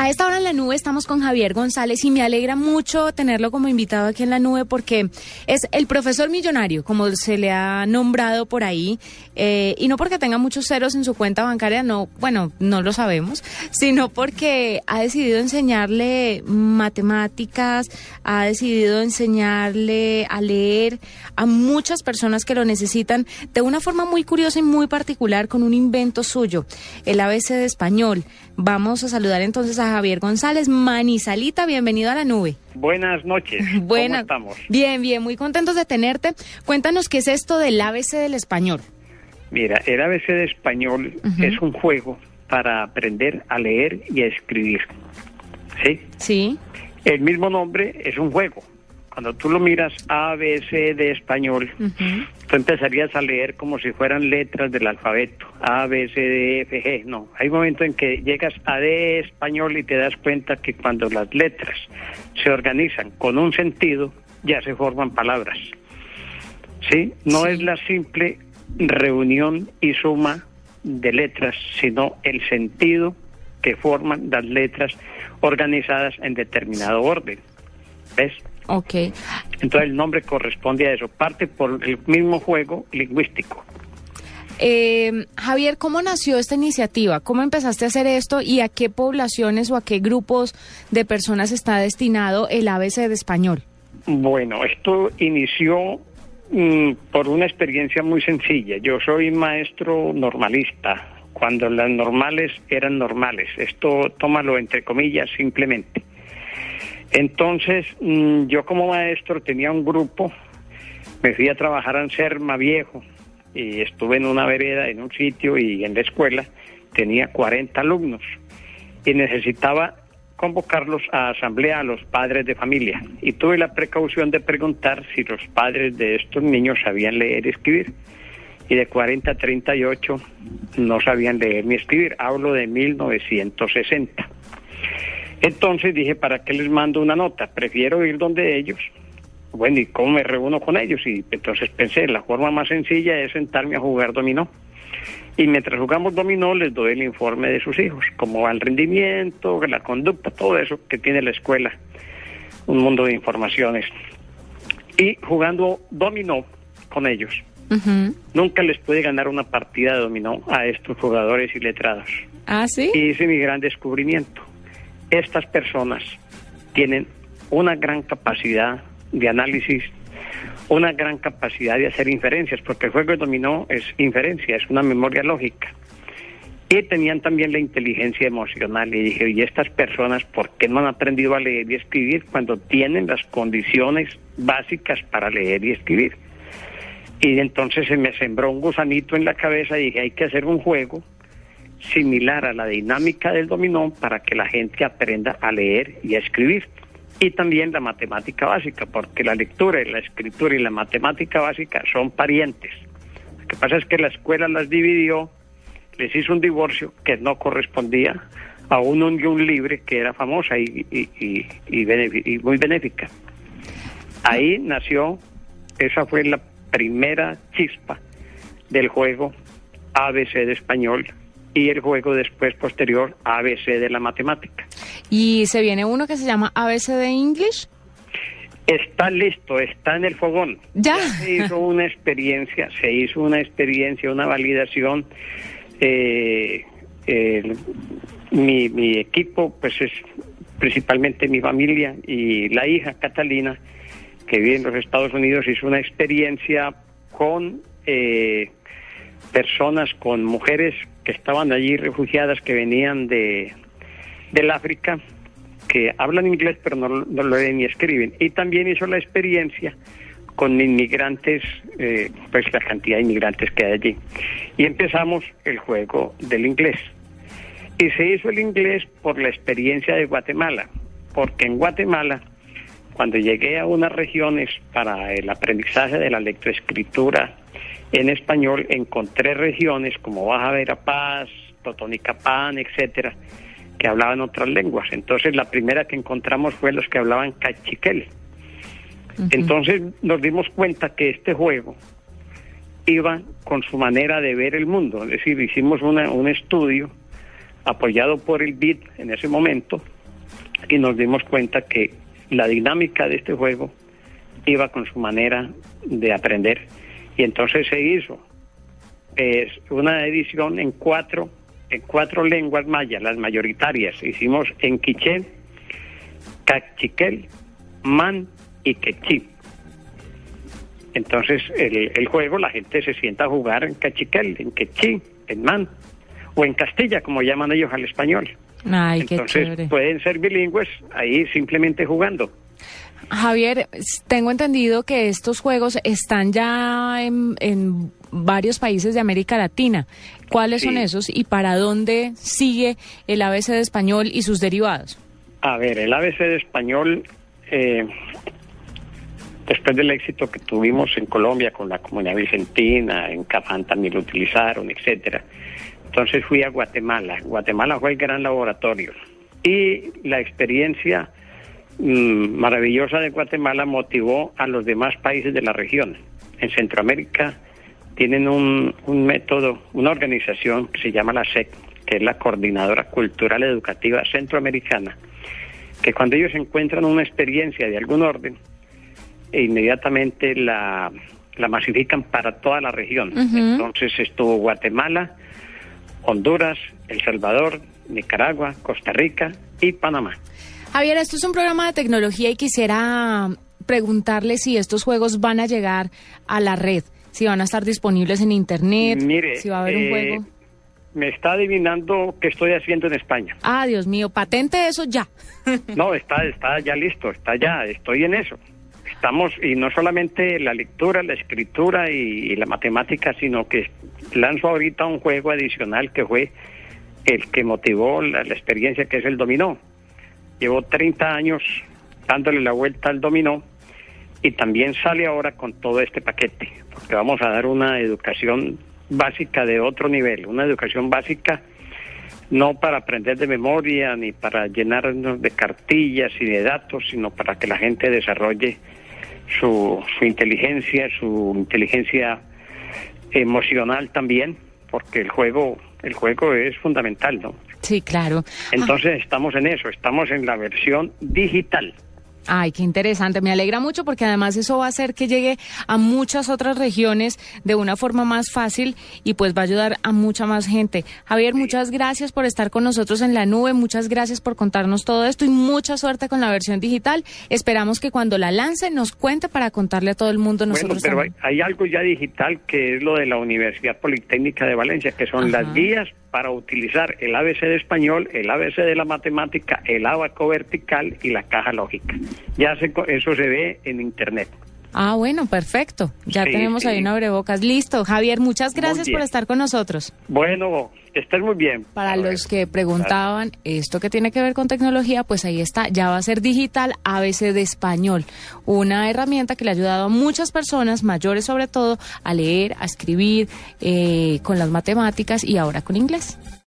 A esta hora en la nube estamos con Javier González y me alegra mucho tenerlo como invitado aquí en la nube porque es el profesor millonario, como se le ha nombrado por ahí, eh, y no porque tenga muchos ceros en su cuenta bancaria, no, bueno, no lo sabemos, sino porque ha decidido enseñarle matemáticas, ha decidido enseñarle a leer a muchas personas que lo necesitan de una forma muy curiosa y muy particular con un invento suyo, el ABC de español. Vamos a saludar entonces a Javier González. Manizalita, bienvenido a la nube. Buenas noches. ¿Cómo estamos? Bien, bien, muy contentos de tenerte. Cuéntanos qué es esto del ABC del español. Mira, el ABC de español es un juego para aprender a leer y a escribir. ¿Sí? Sí. El mismo nombre es un juego cuando tú lo miras A, B, C de español, tú empezarías a leer como si fueran letras del alfabeto, A, B, C, D, F, G. No, hay un momento en que llegas a D español y te das cuenta que cuando las letras se organizan con un sentido, ya se forman palabras. ¿Sí? No es la simple reunión y suma de letras, sino el sentido que forman las letras organizadas en determinado orden. ¿Ves? Ok. Entonces el nombre corresponde a eso, parte por el mismo juego lingüístico. Eh, Javier, ¿cómo nació esta iniciativa? ¿Cómo empezaste a hacer esto y a qué poblaciones o a qué grupos de personas está destinado el ABC de español? Bueno, esto inició mm, por una experiencia muy sencilla. Yo soy maestro normalista, cuando las normales eran normales. Esto tómalo entre comillas simplemente. Entonces, mm, yo como maestro tenía un grupo, me fui a trabajar en Serma Viejo y estuve en una vereda, en un sitio y en la escuela tenía 40 alumnos y necesitaba convocarlos a asamblea a los padres de familia y tuve la precaución de preguntar si los padres de estos niños sabían leer y escribir y de 40 a 38 no sabían leer ni escribir, hablo de 1960. Entonces dije, ¿para qué les mando una nota? Prefiero ir donde ellos. Bueno, ¿y cómo me reúno con ellos? Y entonces pensé, la forma más sencilla es sentarme a jugar dominó. Y mientras jugamos dominó les doy el informe de sus hijos, cómo va el rendimiento, la conducta, todo eso que tiene la escuela, un mundo de informaciones. Y jugando dominó con ellos, nunca les pude ganar una partida de dominó a estos jugadores y letrados. Ah, sí. Y hice mi gran descubrimiento estas personas tienen una gran capacidad de análisis, una gran capacidad de hacer inferencias, porque el juego de dominó es inferencia, es una memoria lógica. Y tenían también la inteligencia emocional. Y dije, ¿y estas personas por qué no han aprendido a leer y escribir cuando tienen las condiciones básicas para leer y escribir? Y entonces se me sembró un gusanito en la cabeza y dije, hay que hacer un juego similar a la dinámica del dominó para que la gente aprenda a leer y a escribir. Y también la matemática básica, porque la lectura y la escritura y la matemática básica son parientes. Lo que pasa es que la escuela las dividió, les hizo un divorcio que no correspondía a una unión libre que era famosa y, y, y muy benéfica. Ahí nació, esa fue la primera chispa del juego ABC de español y el juego después posterior ABC de la matemática. ¿Y se viene uno que se llama ABC de English? Está listo, está en el fogón. Ya. se hizo una experiencia, se hizo una experiencia, una validación. Eh, mi, mi equipo, pues es principalmente mi familia y la hija Catalina, que vive en los Estados Unidos, hizo una experiencia con eh, personas, con mujeres que estaban allí refugiadas que venían de del África, que hablan inglés pero no, lo leen ni escriben. Y también hizo la experiencia con inmigrantes, eh, pues la cantidad de inmigrantes que hay allí. Y empezamos el juego del inglés. Y se hizo el inglés por la experiencia de Guatemala, porque en Guatemala, cuando llegué a unas regiones para el aprendizaje de la lectoescritura en español encontré regiones como Baja Verapaz, Totonicapán, etcétera, que hablaban otras lenguas. Entonces la primera que encontramos fue los que hablaban cachiquel. Entonces nos dimos cuenta que este juego iba con su manera de ver el mundo. Es decir, hicimos un estudio apoyado por el BID en ese momento, y nos dimos cuenta que la dinámica de este juego iba con su manera de aprender. Y entonces se hizo es una edición en cuatro, en cuatro lenguas mayas, las mayoritarias. Hicimos en quiché, cachiquel, man y quechí. Entonces el, el, juego la gente se sienta a jugar en cachiquel, en quechí, en man o en castilla, como llaman ellos al español. Ay, Entonces pueden ser bilingües ahí simplemente jugando. Javier, tengo entendido que estos juegos están ya en, varios países de América Latina. ¿Cuáles son esos y para dónde sigue el ABC de español y sus derivados? A ver, el ABC de español, eh, después del éxito que tuvimos en Colombia con la comunidad vicentina, en Cafán también lo utilizaron, etcétera. Entonces fui a Guatemala. Guatemala fue el gran laboratorio. Y la experiencia maravillosa de Guatemala motivó a los demás países de la región. En Centroamérica tienen un, método, una organización que se llama la SEC, que es la Coordinadora Cultural Educativa Centroamericana, que cuando ellos encuentran una experiencia de algún orden, e inmediatamente la, la masifican para toda la región. Entonces estuvo Guatemala, Honduras, El Salvador, Nicaragua, Costa Rica y Panamá. Javier, esto es un programa de tecnología y quisiera preguntarle si estos juegos van a llegar a la red, si van a estar disponibles en Internet, si va a haber un eh, juego. Me está adivinando qué estoy haciendo en España. Ah, Dios mío, patente eso ya. no, está, está ya listo, está ya, estoy en eso. Estamos, y no solamente la lectura, la escritura y, la matemática, sino que lanzo ahorita un juego adicional que fue el que motivó la experiencia que es el dominó llevo 30 años dándole la vuelta al dominó y también sale ahora con todo este paquete, porque vamos a dar una educación básica de otro nivel, una educación básica no para aprender de memoria ni para llenarnos de cartillas y de datos, sino para que la gente desarrolle su, su inteligencia, su inteligencia emocional también, porque el juego el juego es fundamental, ¿no? Sí, claro. Entonces estamos en eso, estamos en la versión digital. Ay, qué interesante. Me alegra mucho porque además eso va a hacer que llegue a muchas otras regiones de una forma más fácil y pues va a ayudar a mucha más gente. Javier, muchas gracias por estar con nosotros en la nube. Muchas gracias por contarnos todo esto y mucha suerte con la versión digital. Esperamos que cuando la lance nos cuente para contarle a todo el mundo nosotros. Bueno, pero hay, algo ya digital que es lo de la Universidad Politécnica de Valencia, que son las guías para utilizar el ABC de español, el ABC de la matemática, el abaco vertical y la caja lógica. Ya eso se ve en Internet. Ah, bueno, perfecto. Ya tenemos ahí una abrebocas. Listo. Javier, muchas gracias por estar con nosotros. Bueno, estás muy bien. Para los que preguntaban esto que tiene que ver con tecnología, pues ahí está. Ya va a ser digital ABC de español. Una herramienta que le ha ayudado a muchas personas, mayores sobre todo, a leer, a escribir eh, con las matemáticas y ahora con inglés.